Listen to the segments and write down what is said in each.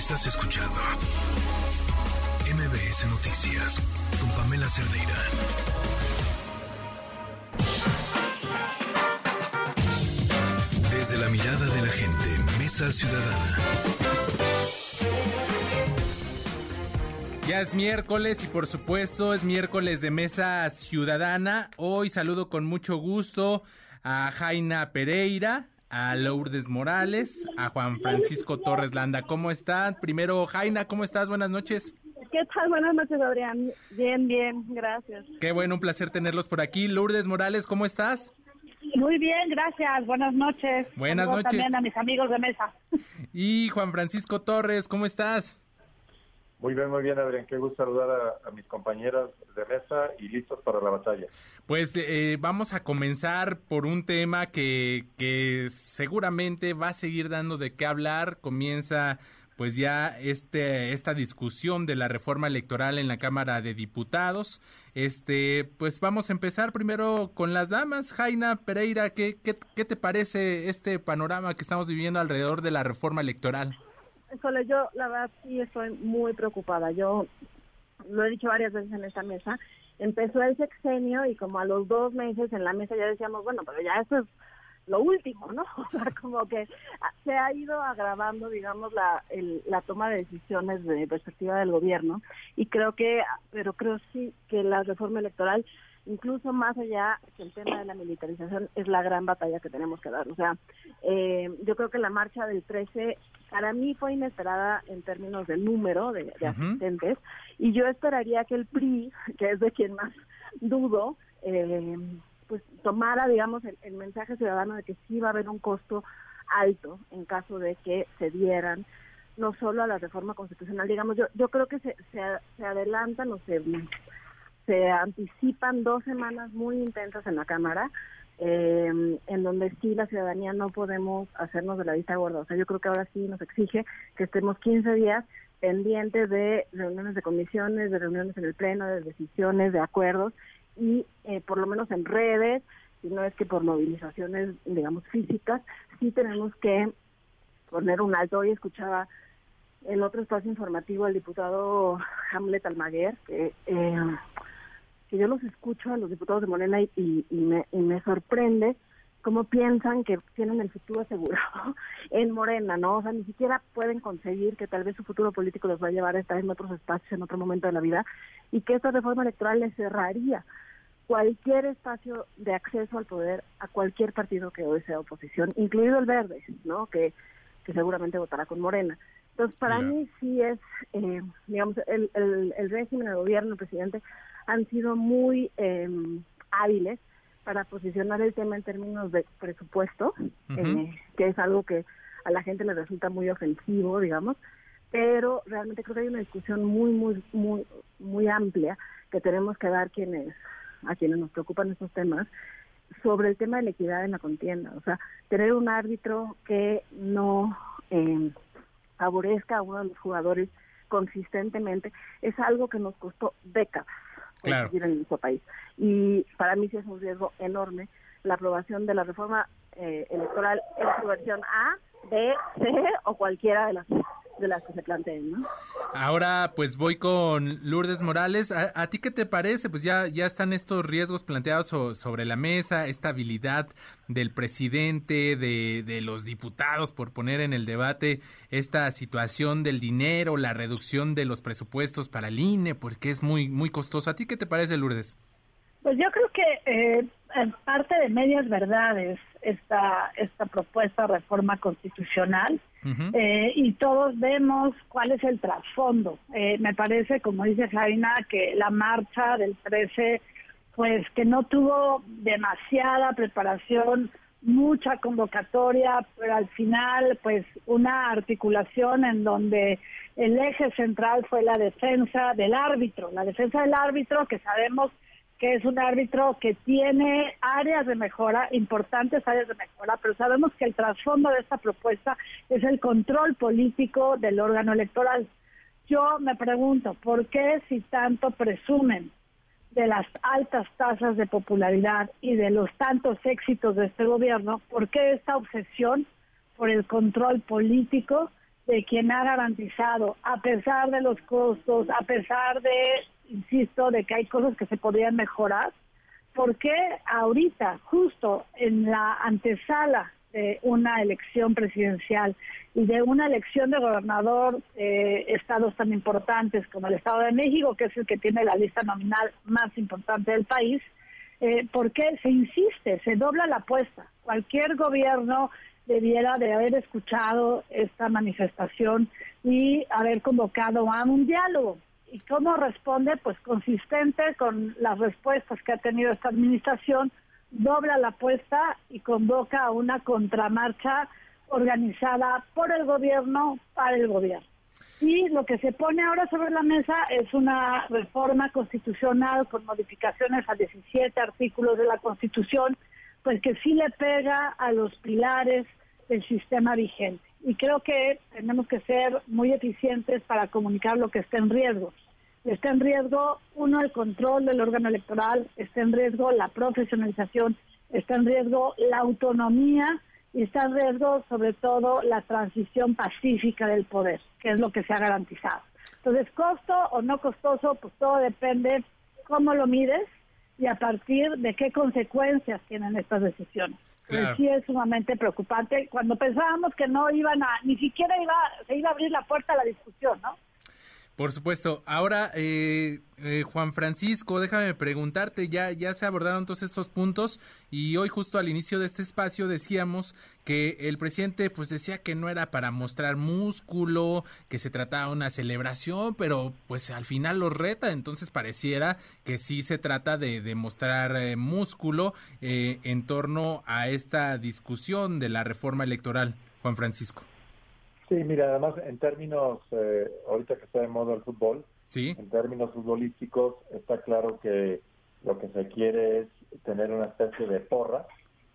Estás escuchando MBS Noticias con Pamela Cerdeira. Desde la mirada de la gente, Mesa Ciudadana. Ya es miércoles y por supuesto es miércoles de Mesa Ciudadana. Hoy saludo con mucho gusto a Jaina Pereira, a Lourdes Morales, a Juan Francisco Torres Landa. ¿Cómo están? Primero, Jaina, ¿cómo estás? Buenas noches. ¿Qué tal? Buenas noches, Adrián. Bien, bien, gracias. Qué bueno, un placer tenerlos por aquí. Lourdes Morales, ¿cómo estás? Muy bien, gracias. Buenas noches. Buenas noches. También a mis amigos de mesa. Y Juan Francisco Torres, ¿cómo estás? Muy bien, muy bien, Adrián. Qué gusto saludar a, mis compañeras de mesa y listos para la batalla. Pues eh, vamos a comenzar por un tema que, que seguramente va a seguir dando de qué hablar. Comienza pues ya este esta discusión de la reforma electoral en la Cámara de Diputados. Este, pues vamos a empezar primero con las damas. Jaina Pereira, ¿qué, qué, qué te parece este panorama que estamos viviendo alrededor de la reforma electoral? Solo yo, la verdad, sí estoy muy preocupada. Yo lo he dicho varias veces en esta mesa. Empezó el sexenio y como a los dos meses en la mesa ya decíamos, bueno, pero ya eso es lo último, ¿no? O sea, como que se ha ido agravando, digamos, la, la toma de decisiones de perspectiva del gobierno y creo que, pero creo sí que la reforma electoral incluso más allá que el tema de la militarización es la gran batalla que tenemos que dar. O sea, eh, yo creo que la marcha del 13 para mí fue inesperada en términos de número de, asistentes y yo esperaría que el PRI, que es de quien más dudo, eh, pues tomara, digamos, el, mensaje ciudadano de que sí va a haber un costo alto en caso de que se dieran no solo a la reforma constitucional, digamos, yo, yo creo que se, se, se adelantan o se se anticipan dos semanas muy intensas en la Cámara, eh, en donde sí la ciudadanía no podemos hacernos de la vista gorda. O sea, yo creo que ahora sí nos exige que estemos 15 días pendientes de reuniones de comisiones, de reuniones en el Pleno, de decisiones, de acuerdos y eh, por lo menos en redes, si no es que por movilizaciones, digamos, físicas, sí tenemos que poner un alto. Hoy escuchaba en otro espacio informativo al diputado Hamlet Almaguer, que eh, que yo los escucho a los diputados de Morena y, me, y me sorprende cómo piensan que tienen el futuro asegurado en Morena, ¿no? O sea, ni siquiera pueden conseguir que tal vez su futuro político los va a llevar a estar en otros espacios en otro momento de la vida y que esta reforma electoral les cerraría cualquier espacio de acceso al poder a cualquier partido que hoy sea oposición, incluido el verde, ¿no? Que, que seguramente votará con Morena. Entonces, para mí sí es, eh, digamos, el, el, el régimen, el gobierno, el presidente han sido muy em, hábiles para posicionar el tema en términos de presupuesto, eh, que es algo que a la gente le resulta muy ofensivo, digamos, pero realmente creo que hay una discusión muy, muy, muy, muy amplia que tenemos que dar quienes, a quienes nos preocupan estos temas sobre el tema de la equidad en la contienda. O sea, tener un árbitro que no eh, favorezca a uno de los jugadores consistentemente es algo que nos costó décadas claro. en nuestro país. Y para mí sí es un riesgo enorme la aprobación de la reforma eh, electoral en su versión A, B, C o cualquiera de las de las que se planteen, ¿no? Ahora, pues voy con Lourdes Morales. ¿A, ti qué te parece? Pues ya, ya están estos riesgos planteados sobre la mesa, esta habilidad del presidente, de, de los diputados por poner en el debate esta situación del dinero, la reducción de los presupuestos para el INE, porque es muy, muy costoso. ¿A ti qué te parece, Lourdes? Pues yo creo que eh, parte de medias verdades esta, esta propuesta de reforma constitucional eh, y todos vemos cuál es el trasfondo. Eh, me parece, como dice Jaina, que la marcha del 13, pues que no tuvo demasiada preparación, mucha convocatoria, pero al final, pues una articulación en donde el eje central fue la defensa del árbitro, la defensa del árbitro que sabemos que es un árbitro que tiene áreas de mejora, importantes áreas de mejora, pero sabemos que el trasfondo de esta propuesta es el control político del órgano electoral. Yo me pregunto, ¿por qué si tanto presumen de las altas tasas de popularidad y de los tantos éxitos de este gobierno, por qué esta obsesión por el control político de quien ha garantizado, a pesar de los costos, a pesar de, insisto, de que hay cosas que se podrían mejorar, ¿por qué ahorita, justo en la antesala de una elección presidencial y de una elección de gobernador eh, estados tan importantes como el Estado de México, que es el que tiene la lista nominal más importante del país, eh, ¿por qué se insiste, se dobla la apuesta? Cualquier gobierno debiera de haber escuchado esta manifestación y haber convocado a un diálogo. ¿Y cómo responde? Pues consistente con las respuestas que ha tenido esta administración, dobla la apuesta y convoca a una contramarcha organizada por el gobierno para el gobierno. Y lo que se pone ahora sobre la mesa es una reforma constitucional con modificaciones a 17 artículos de la Constitución, pues que sí le pega a los pilares del sistema vigente. Y creo que tenemos que ser muy eficientes para comunicar lo que está en riesgo. Está en riesgo, uno, el control del órgano electoral, está en riesgo la profesionalización, está en riesgo la autonomía y está en riesgo sobre todo la transición pacífica del poder, que es lo que se ha garantizado. Entonces, costo o no costoso, pues todo depende cómo lo mides y a partir de qué consecuencias tienen estas decisiones sí es sumamente preocupante cuando pensábamos que no iban a, ni siquiera iba, se iba a abrir la puerta a la discusión, ¿no? Por supuesto. Ahora, eh, eh, Juan Francisco, déjame preguntarte, ya, ya se abordaron todos estos puntos y hoy justo al inicio de este espacio decíamos que el presidente pues decía que no era para mostrar músculo, que se trataba de una celebración, pero pues al final lo reta, entonces pareciera que sí se trata de, de mostrar eh, músculo en torno a esta discusión de la reforma electoral, Juan Francisco. Sí, mira, además en términos, eh, ahorita que está de moda el fútbol, ¿Sí? en términos futbolísticos está claro que lo que se quiere es tener una especie de porra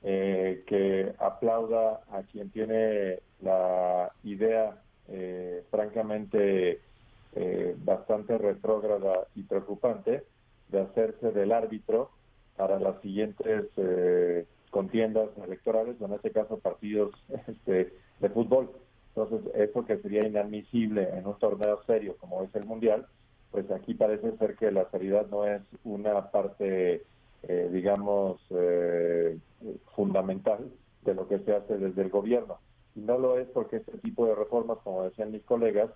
eh, que aplauda a quien tiene la idea eh, francamente bastante retrógrada y preocupante de hacerse del árbitro para las siguientes contiendas electorales, o en este caso partidos este, de fútbol. Entonces, eso que sería inadmisible en un torneo serio como es el Mundial, pues aquí parece ser que la seriedad no es una parte, eh, digamos, eh, fundamental de lo que se hace desde el gobierno. Y no lo es porque este tipo de reformas, como decían mis colegas,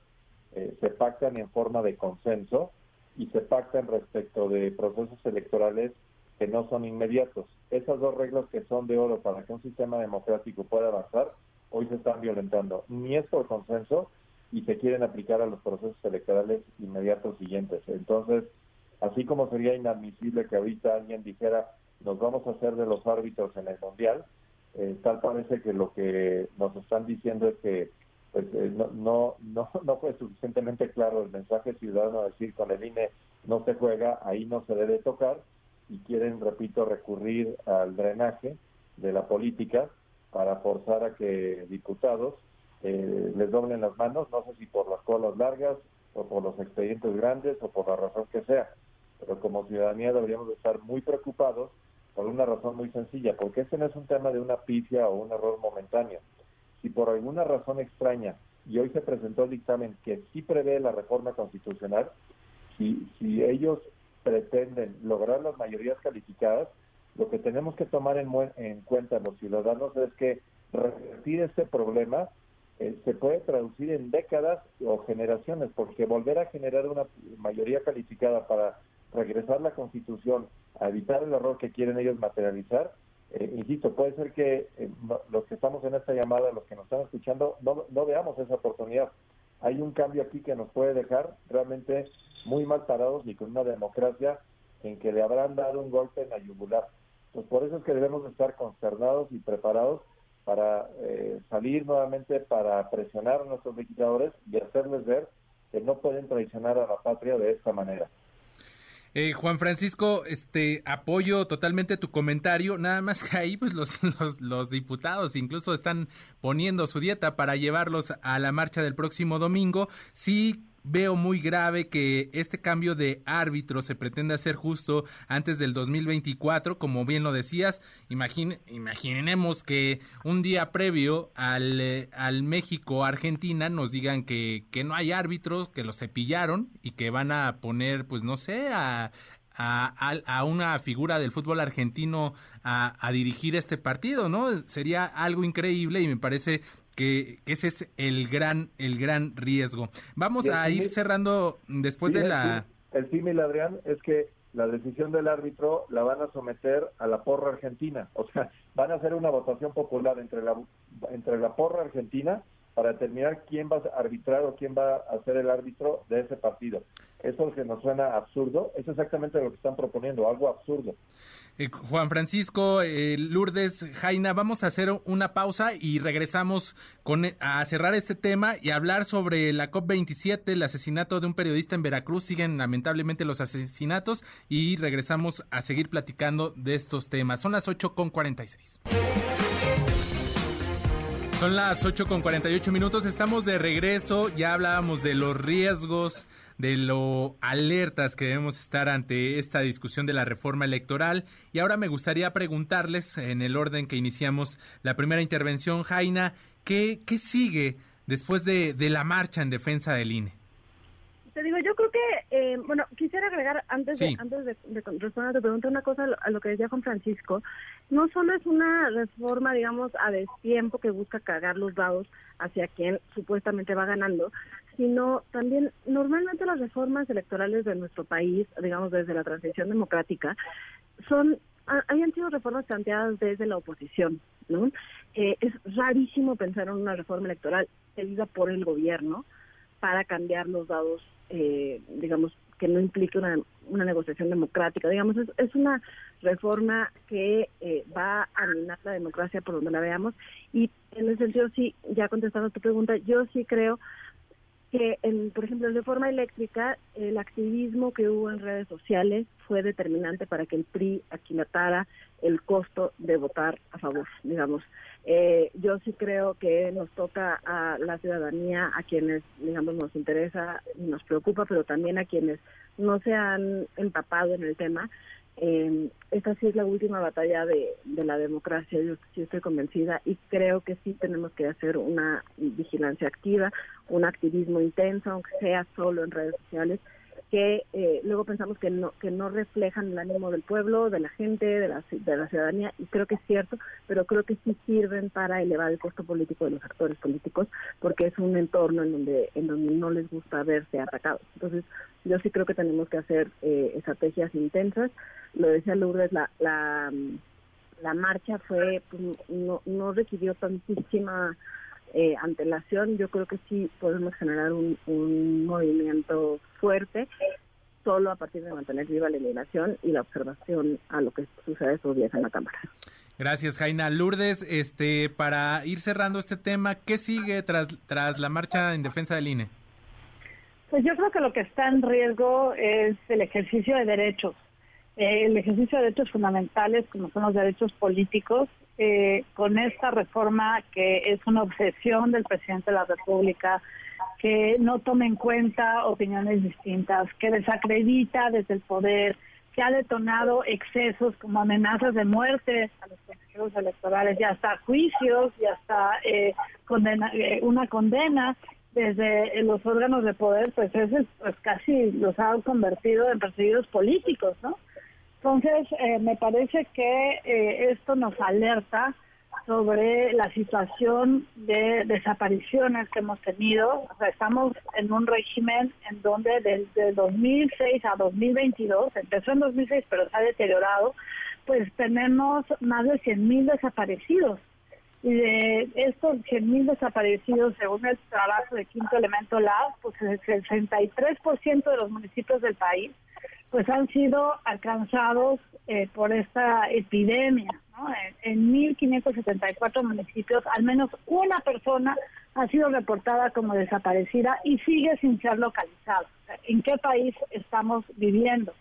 eh, se pactan en forma de consenso y se pactan respecto de procesos electorales que no son inmediatos. Esas dos reglas que son de oro para que un sistema democrático pueda avanzar hoy se están violentando. Ni es por consenso y se quieren aplicar a los procesos electorales inmediatos siguientes. Entonces, así como sería inadmisible que ahorita alguien dijera nos vamos a hacer de los árbitros en el Mundial, eh, tal parece que lo que nos están diciendo es que pues, eh, no, no, no, no fue suficientemente claro el mensaje ciudadano decir con el INE no se juega, ahí no se debe tocar y quieren, repito, recurrir al drenaje de la política para forzar a que diputados eh, les doblen las manos, no sé si por las colas largas o por los expedientes grandes o por la razón que sea, pero como ciudadanía deberíamos estar muy preocupados por una razón muy sencilla, porque este no es un tema de una pifia o un error momentáneo. Si por alguna razón extraña, y hoy se presentó el dictamen que sí prevé la reforma constitucional, si, si ellos pretenden lograr las mayorías calificadas, lo que tenemos que tomar en, en cuenta los ciudadanos es que revertir este problema eh, se puede traducir en décadas o generaciones, porque volver a generar una mayoría calificada para regresar la constitución, a evitar el error que quieren ellos materializar, eh, insisto, puede ser que eh, los que estamos en esta llamada, los que nos están escuchando, no, no veamos esa oportunidad. Hay un cambio aquí que nos puede dejar realmente muy mal parados y con una democracia en que le habrán dado un golpe en la yugular. Pues por eso es que debemos estar consternados y preparados para eh, salir nuevamente, para presionar a nuestros legisladores y hacerles ver que no pueden traicionar a la patria de esta manera. Eh, Juan Francisco, este apoyo totalmente tu comentario, nada más que ahí pues los, los, los, diputados incluso están poniendo su dieta para llevarlos a la marcha del próximo domingo. Sí veo muy grave que este cambio de árbitro se pretenda hacer justo antes del 2024, como bien lo decías. imaginemos que un día previo al, eh, al México-Argentina nos digan que, que no hay árbitros, que los cepillaron y que van a poner, pues no sé, a, a, una figura del fútbol argentino a, a, dirigir este partido, ¿no? Sería algo increíble y me parece que, ese es el gran, el gran riesgo. Vamos a ir cerrando después de la... El símil, Adrián, es que la decisión del árbitro la van a someter a la porra argentina. O sea, van a hacer una votación popular entre la, entre la porra argentina para determinar quién va a arbitrar o quién va a ser el árbitro de ese partido. Eso que nos suena absurdo, es exactamente lo que están proponiendo, algo absurdo. Eh, Juan Francisco eh, Lourdes Jaina, vamos a hacer una pausa y regresamos con, a cerrar este tema y hablar sobre la COP27, el asesinato de un periodista en Veracruz. Siguen lamentablemente los asesinatos y regresamos a seguir platicando de estos temas. Son las 8 con 46. Son las 8 con 48 minutos, estamos de regreso, ya hablábamos de los riesgos, de lo alertas que debemos estar ante esta discusión de la reforma electoral. Y ahora me gustaría preguntarles, en el orden que iniciamos la primera intervención, Jaina, ¿qué, qué sigue después de, de la marcha en defensa del INE? Te digo, yo creo que, eh, bueno, quisiera agregar antes de, antes de, responder a tu pregunta una cosa a lo que decía Juan Francisco. No solo es una reforma, digamos, a destiempo que busca cargar los dados hacia quien supuestamente va ganando, sino también normalmente las reformas electorales de nuestro país, digamos, desde la transición democrática, son hayan sido reformas planteadas desde la oposición, ¿no? Eh, es rarísimo pensar en una reforma electoral pedida por el gobierno para cambiar los dados eh, digamos, que no implique una, una negociación democrática. Digamos, es, es una reforma que eh, va a minar la democracia por donde la veamos. Y en ese sentido, sí, ya contestando a tu pregunta, yo sí creo que, en, por ejemplo, en reforma eléctrica, el activismo que hubo en redes sociales fue determinante para que el PRI aquilatara el costo de votar a favor, digamos. Eh, yo sí creo que nos toca a la ciudadanía, a quienes, digamos, nos interesa y nos preocupa, pero también a quienes no se han empapado en el tema. Eh, esta sí es la última batalla de, de la democracia, yo sí estoy convencida y creo que sí tenemos que hacer una vigilancia activa, un activismo intenso, aunque sea solo en redes sociales, que eh, luego pensamos que no que no reflejan el ánimo del pueblo, de la gente, de la, ciudadanía, y creo que es cierto, pero creo que sí sirven para elevar el costo político de los actores políticos, porque es un entorno en donde en donde no les gusta verse atacados. Entonces, yo sí creo que tenemos que hacer eh, estrategias intensas. Lo decía Lourdes, la, la, la marcha fue, pues, no, no requirió tantísima eh, antelación, yo creo que sí podemos generar un, un movimiento fuerte solo a partir de mantener viva la eliminación y la observación a lo que sucede estos días en la Cámara. Gracias, Jaina. Lourdes, este, para ir cerrando este tema, ¿qué sigue tras, tras la marcha en defensa del INE? Pues yo creo que lo que está en riesgo es el ejercicio de derechos. Eh, el ejercicio de derechos fundamentales, como son los derechos políticos, eh, con esta reforma que es una obsesión del presidente de la República, que no toma en cuenta opiniones distintas, que desacredita desde el poder, que ha detonado excesos como amenazas de muerte a los consejeros electorales y hasta juicios y hasta eh, condena, eh, una condena desde los órganos de poder, pues es pues casi los ha convertido en perseguidos políticos, ¿no? Entonces, eh, me parece que eh, esto nos alerta sobre la situación de desapariciones que hemos tenido. O sea, estamos en un régimen en donde desde 2006 a 2022, empezó en 2006 pero se ha deteriorado, pues tenemos más de 100.000 desaparecidos. Y de estos 100.000 desaparecidos, según el trabajo de Quinto Elemento Lab, pues el 63% de los municipios del país pues han sido alcanzados eh, por esta epidemia. ¿no? En, 1.574 municipios, al menos una persona ha sido reportada como desaparecida y sigue sin ser localizada. ¿En qué país estamos viviendo?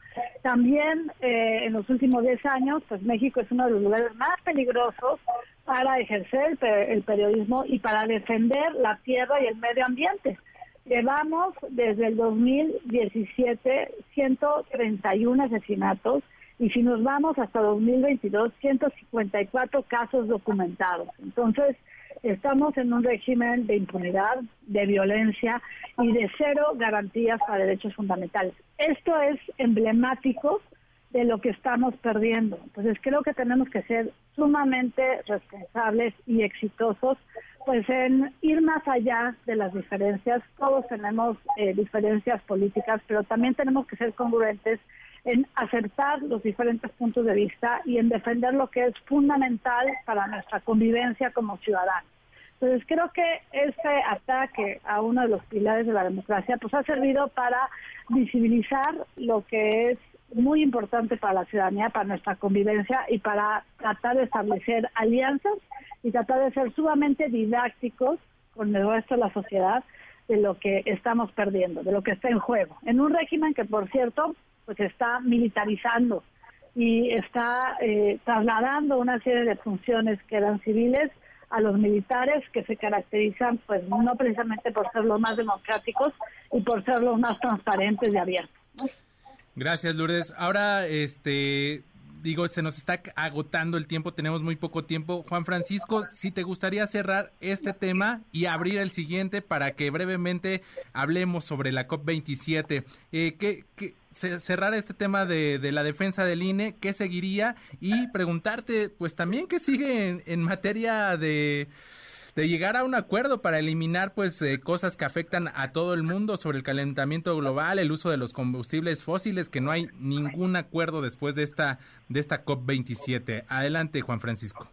También eh, en los últimos 10 años, pues México es uno de los lugares más peligrosos para ejercer el periodismo y para defender la tierra y el medio ambiente. Llevamos desde el 2017 131 asesinatos y si nos vamos hasta 2022, 154 casos documentados. Entonces, estamos en un régimen de impunidad, de violencia y de cero garantías para derechos fundamentales. Esto es emblemático de lo que estamos perdiendo. Entonces creo que tenemos que ser sumamente responsables y exitosos, pues en ir más allá de las diferencias. Todos tenemos eh, diferencias políticas, pero también tenemos que ser congruentes en acertar los diferentes puntos de vista y en defender lo que es fundamental para nuestra convivencia como ciudadanos. Entonces creo que este ataque a uno de los pilares de la democracia pues ha servido para visibilizar lo que es muy importante para la ciudadanía, para nuestra convivencia y para tratar de establecer alianzas y tratar de ser sumamente didácticos con el resto de la sociedad de lo que estamos perdiendo, de lo que está en juego. En un régimen que, por cierto, pues está militarizando y está eh, trasladando una serie de funciones que eran civiles a los militares que se caracterizan pues no precisamente por ser los más democráticos y por ser los más transparentes y abiertos. Gracias, Lourdes. Ahora, este, digo, se nos está agotando el tiempo, tenemos muy poco tiempo. Juan Francisco, si te gustaría cerrar este tema y abrir el siguiente para que brevemente hablemos sobre la COP27. Eh, ¿qué, cerrar este tema de, la defensa del INE, ¿qué seguiría? Y preguntarte, pues también, ¿qué sigue en materia de de llegar a un acuerdo para eliminar pues eh, cosas que afectan a todo el mundo sobre el calentamiento global, el uso de los combustibles fósiles, que no hay ningún acuerdo después de esta de esta COP27. Adelante, Juan Francisco.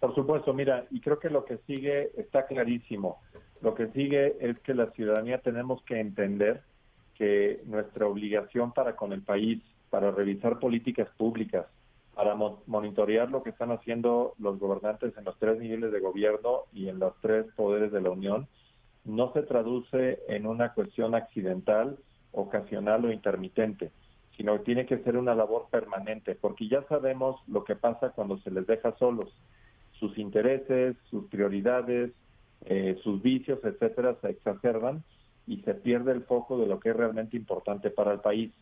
Por supuesto, mira, y creo que lo que sigue está clarísimo. Lo que sigue es que la ciudadanía tenemos que entender que nuestra obligación para con el país, para revisar políticas públicas, para monitorear lo que están haciendo los gobernantes en los tres niveles de gobierno y en los tres poderes de la Unión, no se traduce en una cuestión accidental, ocasional o intermitente, sino que tiene que ser una labor permanente, porque ya sabemos lo que pasa cuando se les deja solos. Sus intereses, sus prioridades, eh, sus vicios, etcétera, se exacerban y se pierde el foco de lo que es realmente importante para el país.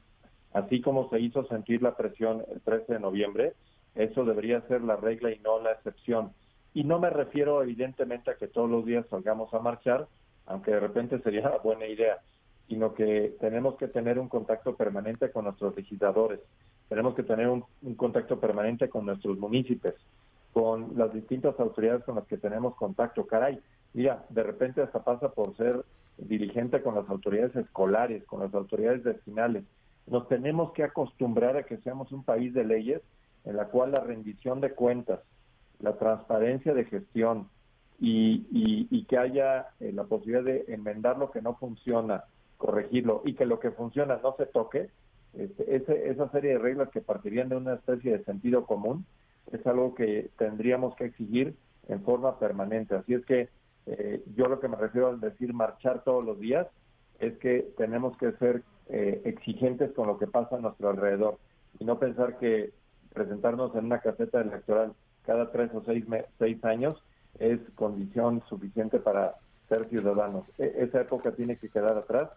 Así como se hizo sentir la presión el 13 de noviembre, eso debería ser la regla y no la excepción. Y no me refiero evidentemente a que todos los días salgamos a marchar, aunque de repente sería una buena idea, sino que tenemos que tener un contacto permanente con nuestros legisladores, tenemos que tener un, contacto permanente con nuestros municipios, con las distintas autoridades con las que tenemos contacto. Caray, mira, de repente hasta pasa por ser dirigente con las autoridades escolares, con las autoridades vecinales, nos tenemos que acostumbrar a que seamos un país de leyes en la cual la rendición de cuentas, la transparencia de gestión y, que haya eh, la posibilidad de enmendar lo que no funciona, corregirlo y que lo que funciona no se toque, este, esa serie de reglas que partirían de una especie de sentido común es algo que tendríamos que exigir en forma permanente. Así es que eh, yo lo que me refiero al decir marchar todos los días es que tenemos que ser eh, exigentes con lo que pasa a nuestro alrededor y no pensar que presentarnos en una caseta electoral cada tres o seis, seis años es condición suficiente para ser ciudadanos. E, esa época tiene que quedar atrás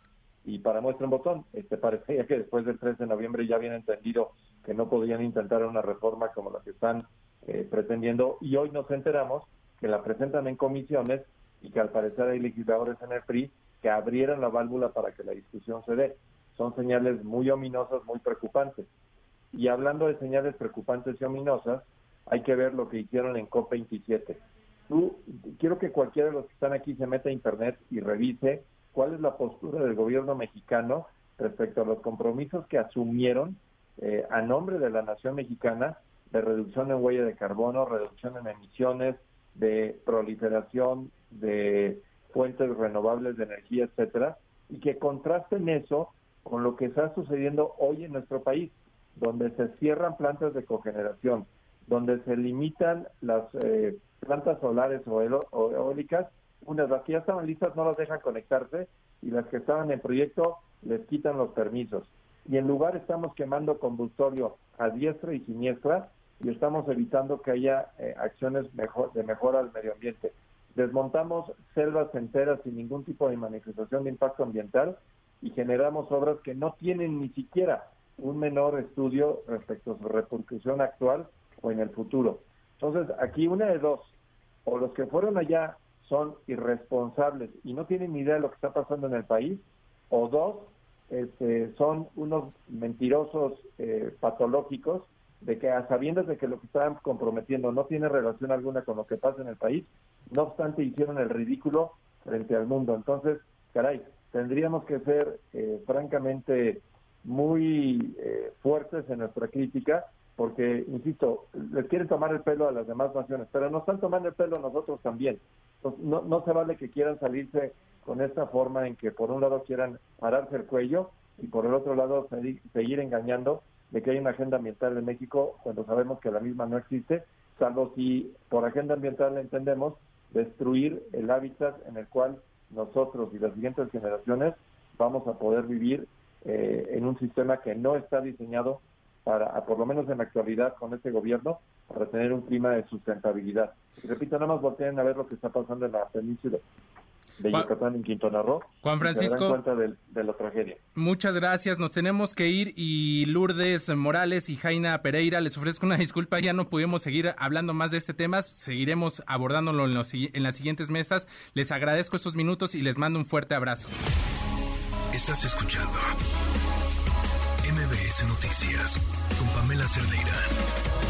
y para muestra un botón, este parecía que después del 3 de noviembre ya habían entendido que no podían intentar una reforma como la que están eh, pretendiendo y hoy nos enteramos que la presentan en comisiones y que al parecer hay legisladores en el PRI que abrieran la válvula para que la discusión se dé son señales muy ominosas, muy preocupantes. Y hablando de señales preocupantes y ominosas, hay que ver lo que hicieron en COP27. Tú, quiero que cualquiera de los que están aquí se meta a Internet y revise cuál es la postura del gobierno mexicano respecto a los compromisos que asumieron eh, a nombre de la nación mexicana de reducción en huella de carbono, reducción en emisiones, de proliferación de fuentes renovables de energía, etcétera, y que contrasten eso con lo que está sucediendo hoy en nuestro país, donde se cierran plantas de cogeneración, donde se limitan las eh, plantas solares o, eólicas, unas las que ya estaban listas no las dejan conectarse y las que estaban en proyecto les quitan los permisos. Y en lugar estamos quemando combustorio a diestra y siniestra y estamos evitando que haya eh, acciones mejor, de mejora al medio ambiente. desmontamos selvas enteras sin ningún tipo de manifestación de impacto ambiental y generamos obras que no tienen ni siquiera un menor estudio respecto a su repercusión actual o en el futuro. Entonces, aquí una de dos, o los que fueron allá son irresponsables y no tienen ni idea de lo que está pasando en el país, o dos, este, son unos mentirosos eh, patológicos de que a sabiendas de que lo que están comprometiendo no tiene relación alguna con lo que pasa en el país, no obstante hicieron el ridículo frente al mundo. Entonces, caray, tendríamos que ser eh, francamente muy eh, fuertes en nuestra crítica, porque, insisto, les quieren tomar el pelo a las demás naciones, pero nos están tomando el pelo a nosotros también. no, no se vale que quieran salirse con esta forma en que por un lado quieran pararse el cuello y por el otro lado seguir engañando de que hay una agenda ambiental en México cuando sabemos que la misma no existe, salvo si por agenda ambiental entendemos destruir el hábitat en el cual nosotros y las siguientes generaciones vamos a poder vivir eh, en un sistema que no está diseñado para, por lo menos en la actualidad con este gobierno, para tener un clima de sustentabilidad. Y repito, nada más volteen a ver lo que está pasando en la península de Yucatán en Quintana Roo. Juan Francisco, cuenta de, la tragedia. Muchas gracias, nos tenemos que ir y Lourdes Morales y Jaina Pereira, les ofrezco una disculpa, ya no pudimos seguir hablando más de este tema, seguiremos abordándolo en, en las siguientes mesas. Les agradezco estos minutos y les mando un fuerte abrazo. Estás escuchando MBS Noticias con Pamela Cerdeira.